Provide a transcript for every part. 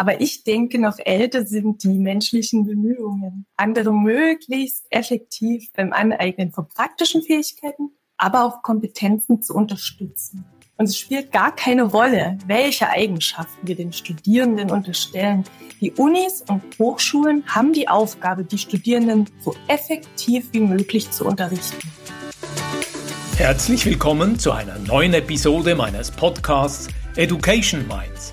Aber ich denke, noch älter sind die menschlichen Bemühungen, andere möglichst effektiv beim Aneignen von praktischen Fähigkeiten, aber auch Kompetenzen zu unterstützen. Und es spielt gar keine Rolle, welche Eigenschaften wir den Studierenden unterstellen. Die Unis und Hochschulen haben die Aufgabe, die Studierenden so effektiv wie möglich zu unterrichten. Herzlich willkommen zu einer neuen Episode meines Podcasts Education Minds,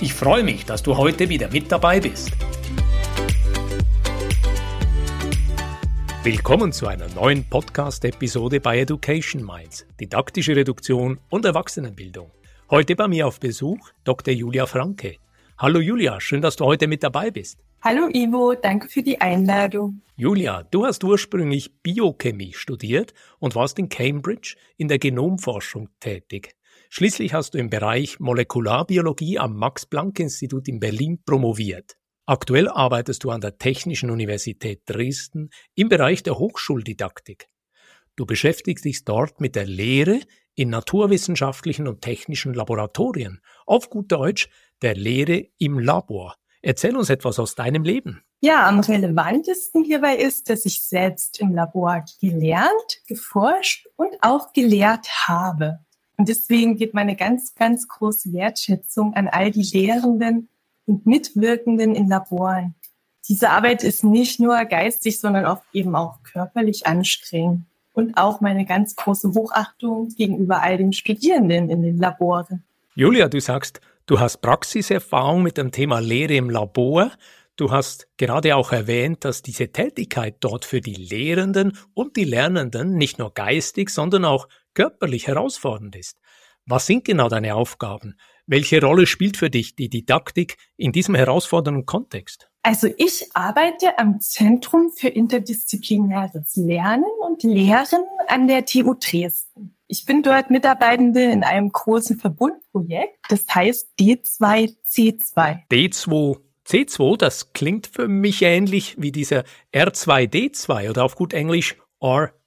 Ich freue mich, dass du heute wieder mit dabei bist. Willkommen zu einer neuen Podcast-Episode bei Education Minds, didaktische Reduktion und Erwachsenenbildung. Heute bei mir auf Besuch Dr. Julia Franke. Hallo Julia, schön, dass du heute mit dabei bist. Hallo Ivo, danke für die Einladung. Julia, du hast ursprünglich Biochemie studiert und warst in Cambridge in der Genomforschung tätig. Schließlich hast du im Bereich Molekularbiologie am Max-Planck-Institut in Berlin promoviert. Aktuell arbeitest du an der Technischen Universität Dresden im Bereich der Hochschuldidaktik. Du beschäftigst dich dort mit der Lehre in naturwissenschaftlichen und technischen Laboratorien, auf gut Deutsch der Lehre im Labor. Erzähl uns etwas aus deinem Leben. Ja, am relevantesten hierbei ist, dass ich selbst im Labor gelernt, geforscht und auch gelehrt habe. Und deswegen geht meine ganz, ganz große Wertschätzung an all die Lehrenden und Mitwirkenden in Laboren. Diese Arbeit ist nicht nur geistig, sondern oft eben auch körperlich anstrengend. Und auch meine ganz große Hochachtung gegenüber all den Studierenden in den Laboren. Julia, du sagst, du hast Praxiserfahrung mit dem Thema Lehre im Labor. Du hast gerade auch erwähnt, dass diese Tätigkeit dort für die Lehrenden und die Lernenden nicht nur geistig, sondern auch körperlich herausfordernd ist. Was sind genau deine Aufgaben? Welche Rolle spielt für dich die Didaktik in diesem herausfordernden Kontext? Also ich arbeite am Zentrum für interdisziplinäres Lernen und Lehren an der TU Dresden. Ich bin dort Mitarbeitende in einem großen Verbundprojekt, das heißt D2C2. D2C2, das klingt für mich ähnlich wie dieser R2D2 oder auf gut Englisch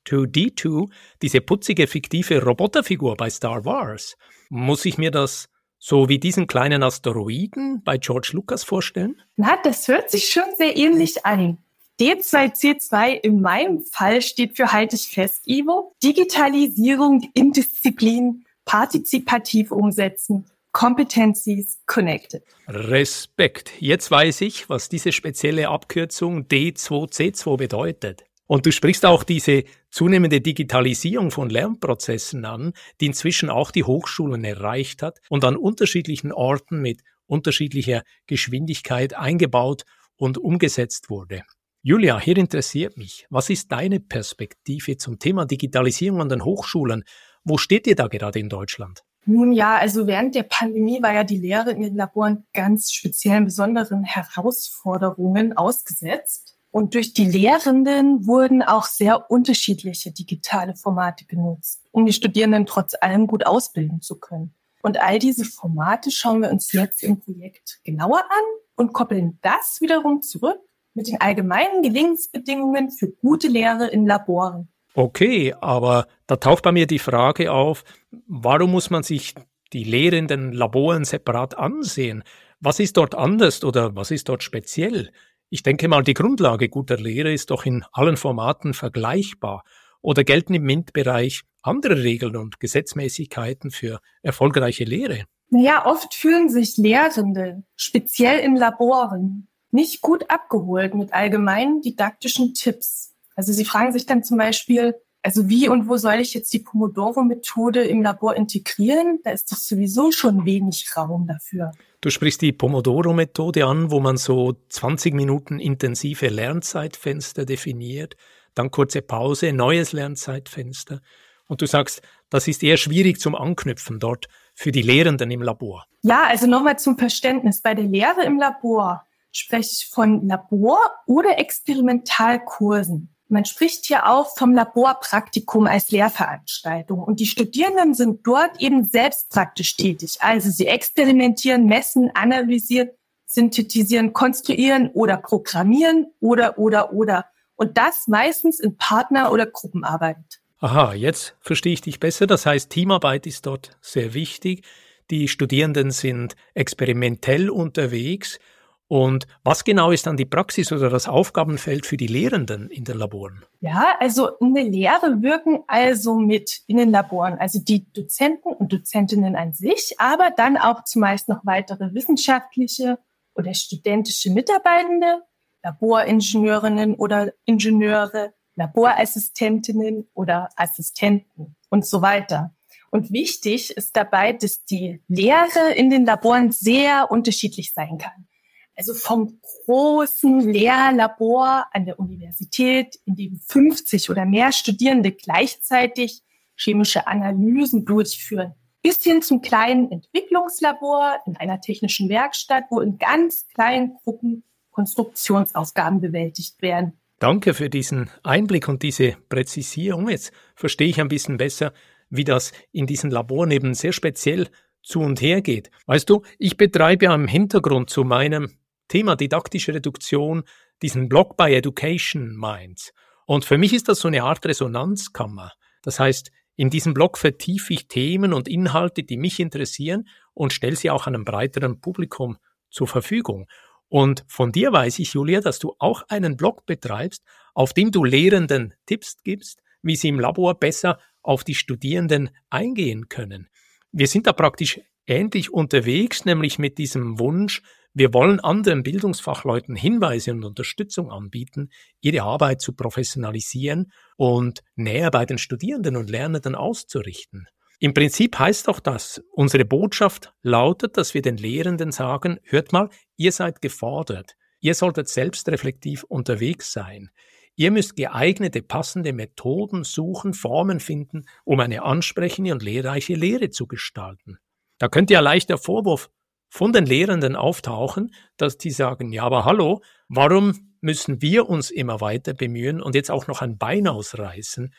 R2D2, diese putzige fiktive Roboterfigur bei Star Wars. Muss ich mir das so wie diesen kleinen Asteroiden bei George Lucas vorstellen? Na, das hört sich schon sehr ähnlich an. D2C2 in meinem Fall steht für halte ich fest, Ivo, Digitalisierung in Disziplin, partizipativ umsetzen, Competencies Connected. Respekt. Jetzt weiß ich, was diese spezielle Abkürzung D2C2 bedeutet. Und du sprichst auch diese zunehmende Digitalisierung von Lernprozessen an, die inzwischen auch die Hochschulen erreicht hat und an unterschiedlichen Orten mit unterschiedlicher Geschwindigkeit eingebaut und umgesetzt wurde. Julia, hier interessiert mich, was ist deine Perspektive zum Thema Digitalisierung an den Hochschulen? Wo steht ihr da gerade in Deutschland? Nun ja, also während der Pandemie war ja die Lehre in den Laboren ganz speziellen besonderen Herausforderungen ausgesetzt. Und durch die Lehrenden wurden auch sehr unterschiedliche digitale Formate genutzt, um die Studierenden trotz allem gut ausbilden zu können. Und all diese Formate schauen wir uns jetzt im Projekt genauer an und koppeln das wiederum zurück mit den allgemeinen Gelingensbedingungen für gute Lehre in Laboren. Okay, aber da taucht bei mir die Frage auf, warum muss man sich die Lehre in den Laboren separat ansehen? Was ist dort anders oder was ist dort speziell? Ich denke mal, die Grundlage guter Lehre ist doch in allen Formaten vergleichbar. Oder gelten im MINT-Bereich andere Regeln und Gesetzmäßigkeiten für erfolgreiche Lehre? Naja, oft fühlen sich Lehrende, speziell in Laboren, nicht gut abgeholt mit allgemeinen didaktischen Tipps. Also sie fragen sich dann zum Beispiel, also wie und wo soll ich jetzt die Pomodoro-Methode im Labor integrieren? Da ist doch sowieso schon wenig Raum dafür. Du sprichst die Pomodoro-Methode an, wo man so 20 Minuten intensive Lernzeitfenster definiert, dann kurze Pause, neues Lernzeitfenster. Und du sagst, das ist eher schwierig zum Anknüpfen dort für die Lehrenden im Labor. Ja, also nochmal zum Verständnis. Bei der Lehre im Labor spreche ich von Labor- oder Experimentalkursen. Man spricht hier auch vom Laborpraktikum als Lehrveranstaltung und die Studierenden sind dort eben selbst praktisch tätig. Also sie experimentieren, messen, analysieren, synthetisieren, konstruieren oder programmieren oder, oder, oder. Und das meistens in Partner- oder Gruppenarbeit. Aha, jetzt verstehe ich dich besser. Das heißt, Teamarbeit ist dort sehr wichtig. Die Studierenden sind experimentell unterwegs und was genau ist dann die Praxis oder das Aufgabenfeld für die Lehrenden in den Laboren? Ja, also in der Lehre wirken also mit in den Laboren, also die Dozenten und Dozentinnen an sich, aber dann auch zumeist noch weitere wissenschaftliche oder studentische Mitarbeitende, Laboringenieurinnen oder Ingenieure, Laborassistentinnen oder Assistenten und so weiter. Und wichtig ist dabei, dass die Lehre in den Laboren sehr unterschiedlich sein kann. Also vom großen Lehrlabor an der Universität, in dem 50 oder mehr Studierende gleichzeitig chemische Analysen durchführen, bis hin zum kleinen Entwicklungslabor in einer technischen Werkstatt, wo in ganz kleinen Gruppen Konstruktionsaufgaben bewältigt werden. Danke für diesen Einblick und diese Präzisierung. Jetzt verstehe ich ein bisschen besser, wie das in diesen Laboren eben sehr speziell zu und her geht. Weißt du, ich betreibe ja im Hintergrund zu meinem Thema didaktische Reduktion diesen Blog bei Education Minds. Und für mich ist das so eine Art Resonanzkammer. Das heißt, in diesem Blog vertiefe ich Themen und Inhalte, die mich interessieren und stelle sie auch einem breiteren Publikum zur Verfügung. Und von dir weiß ich, Julia, dass du auch einen Blog betreibst, auf dem du Lehrenden Tipps gibst, wie sie im Labor besser auf die Studierenden eingehen können. Wir sind da praktisch ähnlich unterwegs, nämlich mit diesem Wunsch, wir wollen anderen Bildungsfachleuten Hinweise und Unterstützung anbieten, ihre Arbeit zu professionalisieren und näher bei den Studierenden und Lernenden auszurichten. Im Prinzip heißt doch das, unsere Botschaft lautet, dass wir den Lehrenden sagen, hört mal, ihr seid gefordert, ihr solltet selbstreflektiv unterwegs sein. Ihr müsst geeignete, passende Methoden suchen, Formen finden, um eine ansprechende und lehrreiche Lehre zu gestalten. Da könnte ja leicht der Vorwurf von den Lehrenden auftauchen, dass die sagen, ja, aber hallo, warum müssen wir uns immer weiter bemühen und jetzt auch noch ein Bein ausreißen?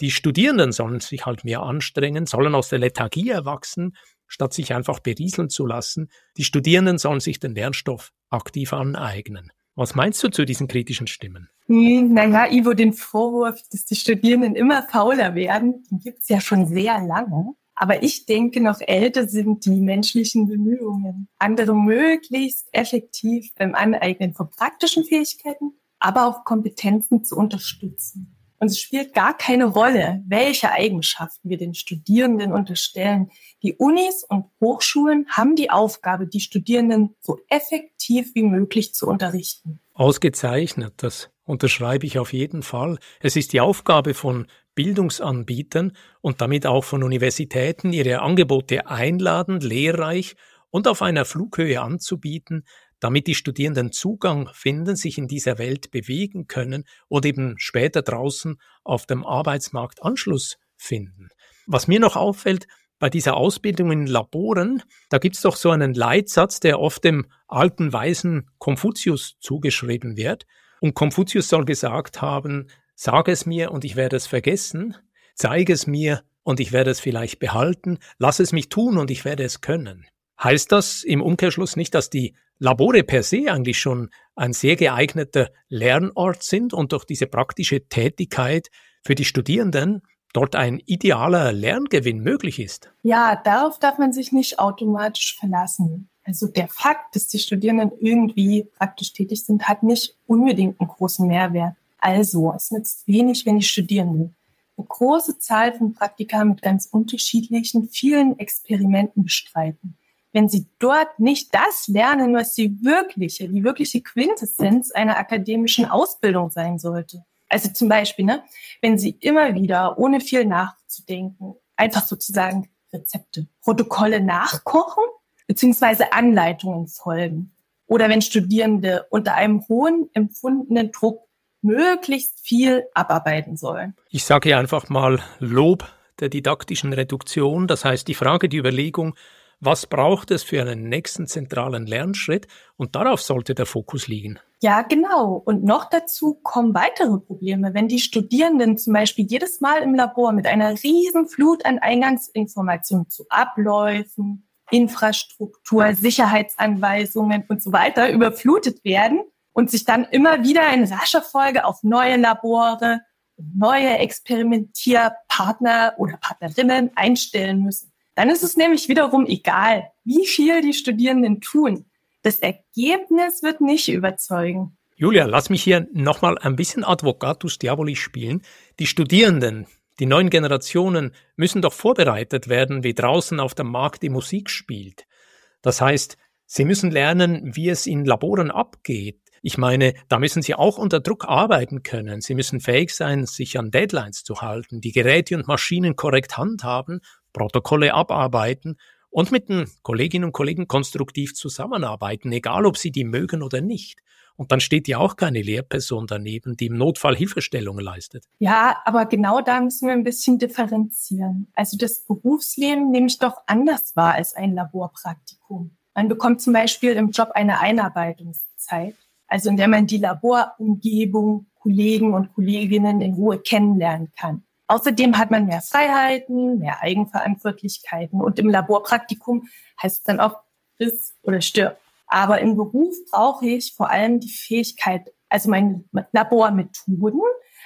Die Studierenden sollen sich halt mehr anstrengen, sollen aus der Lethargie erwachsen, statt sich einfach berieseln zu lassen. Die Studierenden sollen sich den Lernstoff aktiv aneignen. Was meinst du zu diesen kritischen Stimmen? Hm, naja, Ivo, den Vorwurf, dass die Studierenden immer fauler werden, den gibt's ja schon sehr lange. Aber ich denke, noch älter sind die menschlichen Bemühungen, andere möglichst effektiv beim Aneignen von praktischen Fähigkeiten, aber auch Kompetenzen zu unterstützen. Und es spielt gar keine Rolle, welche Eigenschaften wir den Studierenden unterstellen. Die Unis und Hochschulen haben die Aufgabe, die Studierenden so effektiv wie möglich zu unterrichten. Ausgezeichnet, das unterschreibe ich auf jeden Fall. Es ist die Aufgabe von Bildungsanbietern und damit auch von Universitäten, ihre Angebote einladend, lehrreich und auf einer Flughöhe anzubieten, damit die Studierenden Zugang finden, sich in dieser Welt bewegen können und eben später draußen auf dem Arbeitsmarkt Anschluss finden. Was mir noch auffällt, bei dieser Ausbildung in Laboren, da gibt es doch so einen Leitsatz, der oft dem alten weisen Konfuzius zugeschrieben wird. Und Konfuzius soll gesagt haben, Sag es mir und ich werde es vergessen, zeige es mir und ich werde es vielleicht behalten, lass es mich tun und ich werde es können. Heißt das im Umkehrschluss nicht, dass die Labore per se eigentlich schon ein sehr geeigneter Lernort sind und durch diese praktische Tätigkeit für die Studierenden dort ein idealer Lerngewinn möglich ist? Ja, darauf darf man sich nicht automatisch verlassen. Also der Fakt, dass die Studierenden irgendwie praktisch tätig sind, hat nicht unbedingt einen großen Mehrwert. Also, es nützt wenig, wenn ich studieren will. Eine große Zahl von Praktika mit ganz unterschiedlichen, vielen Experimenten bestreiten. Wenn Sie dort nicht das lernen, was die wirkliche, die wirkliche Quintessenz einer akademischen Ausbildung sein sollte. Also zum Beispiel, ne, wenn Sie immer wieder, ohne viel nachzudenken, einfach sozusagen Rezepte, Protokolle nachkochen, beziehungsweise Anleitungen folgen. Oder wenn Studierende unter einem hohen empfundenen Druck möglichst viel abarbeiten sollen. Ich sage einfach mal Lob der didaktischen Reduktion, das heißt die Frage, die Überlegung, Was braucht es für einen nächsten zentralen Lernschritt? Und darauf sollte der Fokus liegen. Ja, genau. Und noch dazu kommen weitere Probleme. Wenn die Studierenden zum Beispiel jedes Mal im Labor mit einer riesen Flut an Eingangsinformationen zu Abläufen, Infrastruktur, Sicherheitsanweisungen und so weiter überflutet werden und sich dann immer wieder in rascher Folge auf neue Labore, neue Experimentierpartner oder Partnerinnen einstellen müssen. Dann ist es nämlich wiederum egal, wie viel die Studierenden tun. Das Ergebnis wird nicht überzeugen. Julia, lass mich hier nochmal ein bisschen Advocatus Diaboli spielen. Die Studierenden, die neuen Generationen müssen doch vorbereitet werden, wie draußen auf dem Markt die Musik spielt. Das heißt, sie müssen lernen, wie es in Laboren abgeht. Ich meine, da müssen sie auch unter Druck arbeiten können. Sie müssen fähig sein, sich an Deadlines zu halten, die Geräte und Maschinen korrekt handhaben Protokolle abarbeiten und mit den Kolleginnen und Kollegen konstruktiv zusammenarbeiten, egal ob sie die mögen oder nicht. Und dann steht ja auch keine Lehrperson daneben, die im Notfall Hilfestellungen leistet. Ja, aber genau da müssen wir ein bisschen differenzieren. Also das Berufsleben nehme ich doch anders wahr als ein Laborpraktikum. Man bekommt zum Beispiel im Job eine Einarbeitungszeit, also in der man die Laborumgebung, Kollegen und Kolleginnen in Ruhe kennenlernen kann. Außerdem hat man mehr Freiheiten, mehr Eigenverantwortlichkeiten und im Laborpraktikum heißt es dann auch friss oder stirb. Aber im Beruf brauche ich vor allem die Fähigkeit, also meine Labormethoden,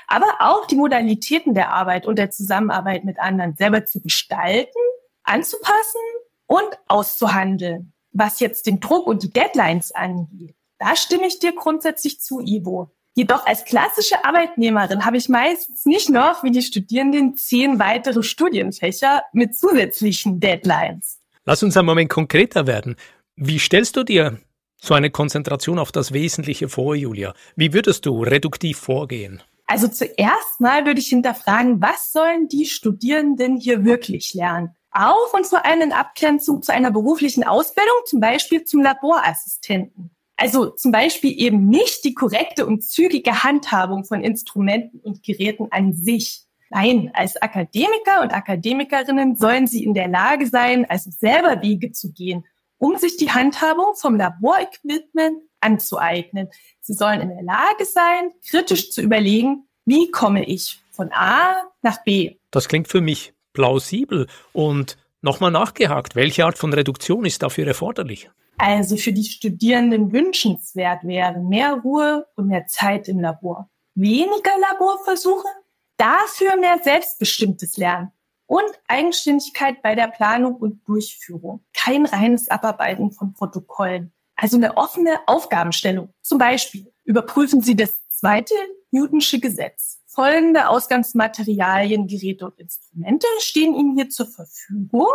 aber auch die Modalitäten der Arbeit und der Zusammenarbeit mit anderen selber zu gestalten, anzupassen und auszuhandeln. Was jetzt den Druck und die Deadlines angeht, da stimme ich dir grundsätzlich zu, Ivo. Jedoch als klassische Arbeitnehmerin habe ich meistens nicht noch wie die Studierenden zehn weitere Studienfächer mit zusätzlichen Deadlines. Lass uns einen Moment konkreter werden. Wie stellst du dir so eine Konzentration auf das Wesentliche vor, Julia? Wie würdest du reduktiv vorgehen? Also zuerst mal würde ich hinterfragen, was sollen die Studierenden hier wirklich lernen? Auch und vor allem in Abgrenzung zu einer beruflichen Ausbildung, zum Beispiel zum Laborassistenten. Also zum Beispiel eben nicht die korrekte und zügige Handhabung von Instrumenten und Geräten an sich. Nein, als Akademiker und Akademikerinnen sollen sie in der Lage sein, also selber Wege zu gehen, um sich die Handhabung vom Laborequipment anzueignen. Sie sollen in der Lage sein, kritisch zu überlegen, wie komme ich von A nach B. Das klingt für mich plausibel und nochmal nachgehakt, welche Art von Reduktion ist dafür erforderlich? Also für die Studierenden wünschenswert wäre, mehr Ruhe und mehr Zeit im Labor. Weniger Laborversuche, dafür mehr selbstbestimmtes Lernen und Eigenständigkeit bei der Planung und Durchführung. Kein reines Abarbeiten von Protokollen. Also eine offene Aufgabenstellung. Zum Beispiel überprüfen Sie das zweite Newtonsche Gesetz. Folgende Ausgangsmaterialien, Geräte und Instrumente stehen Ihnen hier zur Verfügung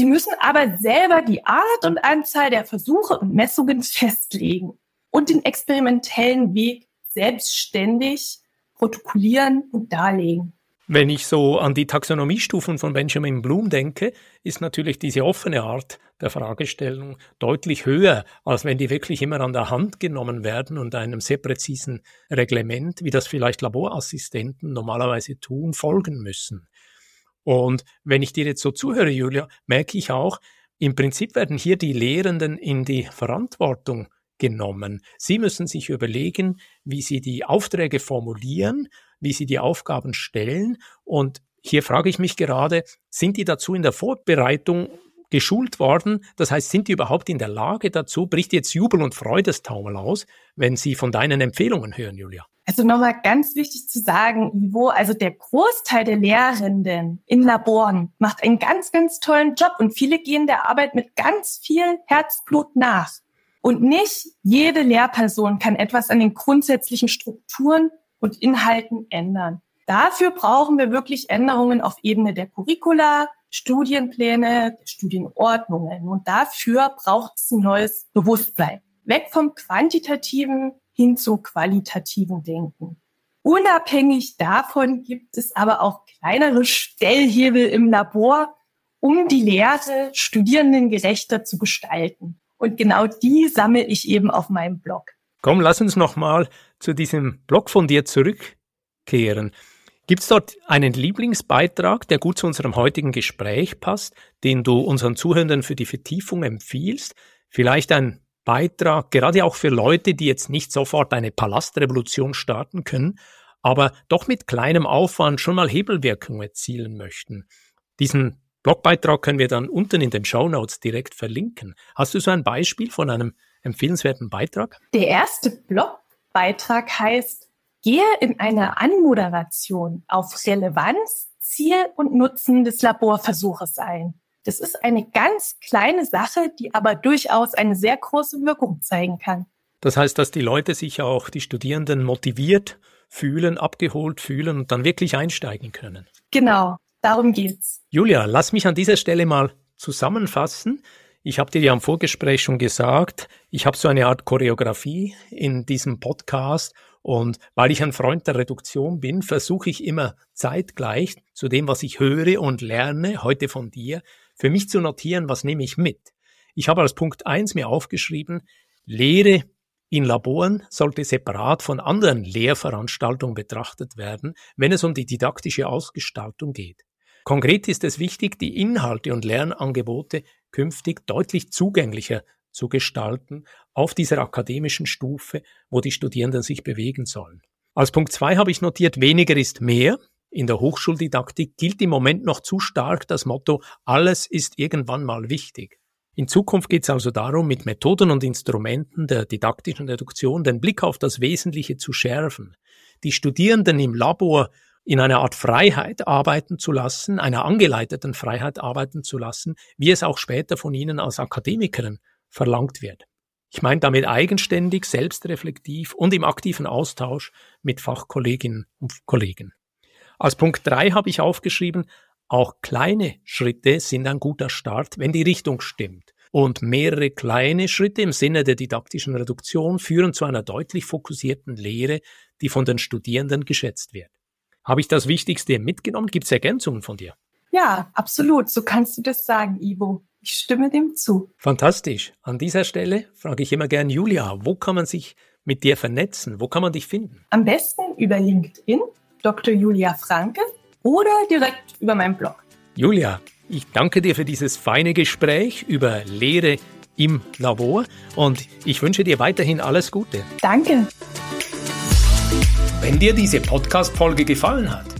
Sie müssen aber selber die Art und Anzahl der Versuche und Messungen festlegen und den experimentellen Weg selbstständig protokollieren und darlegen. Wenn ich so an die Taxonomiestufen von Benjamin Bloom denke, ist natürlich diese offene Art der Fragestellung deutlich höher, als wenn die wirklich immer an der Hand genommen werden und einem sehr präzisen Reglement, wie das vielleicht Laborassistenten normalerweise tun, folgen müssen. Und wenn ich dir jetzt so zuhöre, Julia, merke ich auch, im Prinzip werden hier die Lehrenden in die Verantwortung genommen. Sie müssen sich überlegen, wie sie die Aufträge formulieren, wie sie die Aufgaben stellen. Und hier frage ich mich gerade, sind die dazu in der Vorbereitung geschult worden? Das heißt, sind die überhaupt in der Lage dazu? Bricht jetzt Jubel und Freudestaumel aus, wenn sie von deinen Empfehlungen hören, Julia? Also nochmal ganz wichtig zu sagen, Ivo, also der Großteil der Lehrenden in Laboren macht einen ganz, ganz tollen Job und viele gehen der Arbeit mit ganz viel Herzblut nach. Und nicht jede Lehrperson kann etwas an den grundsätzlichen Strukturen und Inhalten ändern. Dafür brauchen wir wirklich Änderungen auf Ebene der Curricula, Studienpläne, Studienordnungen. Und dafür braucht es ein neues Bewusstsein. Weg vom quantitativen hin zum qualitativen Denken. Unabhängig davon gibt es aber auch kleinere Stellhebel im Labor, um die Lehre studierendengerechter zu gestalten. Und genau die sammle ich eben auf meinem Blog. Komm, lass uns noch mal zu diesem Blog von dir zurückkehren. Gibt es dort einen Lieblingsbeitrag, der gut zu unserem heutigen Gespräch passt, den du unseren Zuhörenden für die Vertiefung empfiehlst? Vielleicht ein Beitrag, gerade auch für Leute, die jetzt nicht sofort eine Palastrevolution starten können, aber doch mit kleinem Aufwand schon mal Hebelwirkung erzielen möchten. Diesen Blogbeitrag können wir dann unten in den Show Notes direkt verlinken. Hast du so ein Beispiel von einem empfehlenswerten Beitrag? Der erste Blogbeitrag heißt Gehe in einer Anmoderation auf Relevanz, Ziel und Nutzen des Laborversuches ein. Das ist eine ganz kleine Sache, die aber durchaus eine sehr große Wirkung zeigen kann. Das heißt, dass die Leute sich auch, die Studierenden motiviert fühlen, abgeholt fühlen und dann wirklich einsteigen können. Genau, darum geht's. Julia, lass mich an dieser Stelle mal zusammenfassen. Ich habe dir ja im Vorgespräch schon gesagt, ich habe so eine Art Choreografie in diesem Podcast und weil ich ein Freund der Reduktion bin, versuche ich immer zeitgleich zu dem, was ich höre und lerne, heute von dir, für mich zu notieren, was nehme ich mit. Ich habe als Punkt eins mir aufgeschrieben, Lehre in Laboren sollte separat von anderen Lehrveranstaltungen betrachtet werden, wenn es um die didaktische Ausgestaltung geht. Konkret ist es wichtig, die Inhalte und Lernangebote künftig deutlich zugänglicher zu gestalten auf dieser akademischen Stufe, wo die Studierenden sich bewegen sollen. Als Punkt zwei habe ich notiert, weniger ist mehr. In der Hochschuldidaktik gilt im Moment noch zu stark das Motto, alles ist irgendwann mal wichtig. In Zukunft geht es also darum, mit Methoden und Instrumenten der didaktischen Reduktion den Blick auf das Wesentliche zu schärfen, die Studierenden im Labor in einer Art Freiheit arbeiten zu lassen, einer angeleiteten Freiheit arbeiten zu lassen, wie es auch später von ihnen als Akademikerin verlangt wird. Ich meine damit eigenständig, selbstreflektiv und im aktiven Austausch mit Fachkolleginnen und Kollegen. Als Punkt drei habe ich aufgeschrieben, auch kleine Schritte sind ein guter Start, wenn die Richtung stimmt. Und mehrere kleine Schritte im Sinne der didaktischen Reduktion führen zu einer deutlich fokussierten Lehre, die von den Studierenden geschätzt wird. Habe ich das Wichtigste mitgenommen? Gibt es Ergänzungen von dir? Ja, absolut. So kannst du das sagen, Ivo. Ich stimme dem zu. Fantastisch. An dieser Stelle frage ich immer gern Julia, wo kann man sich mit dir vernetzen? Wo kann man dich finden? Am besten über LinkedIn, Dr. Julia Franke oder direkt über meinen Blog. Julia, ich danke dir für dieses feine Gespräch über Lehre im Labor und ich wünsche dir weiterhin alles Gute. Danke. Wenn dir diese Podcast-Folge gefallen hat,